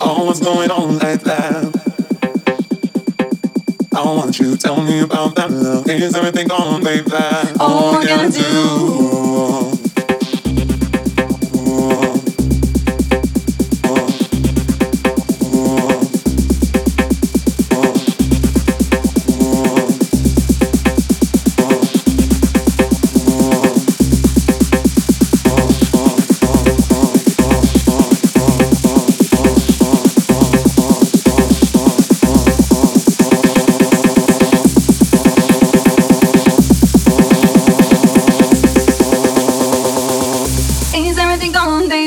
Oh, what's going on like that? I want you to tell me about that love. Is everything gone, baby? All I gotta do.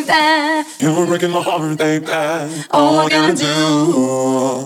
Baby? You're breaking my heart, baby. All I gotta do.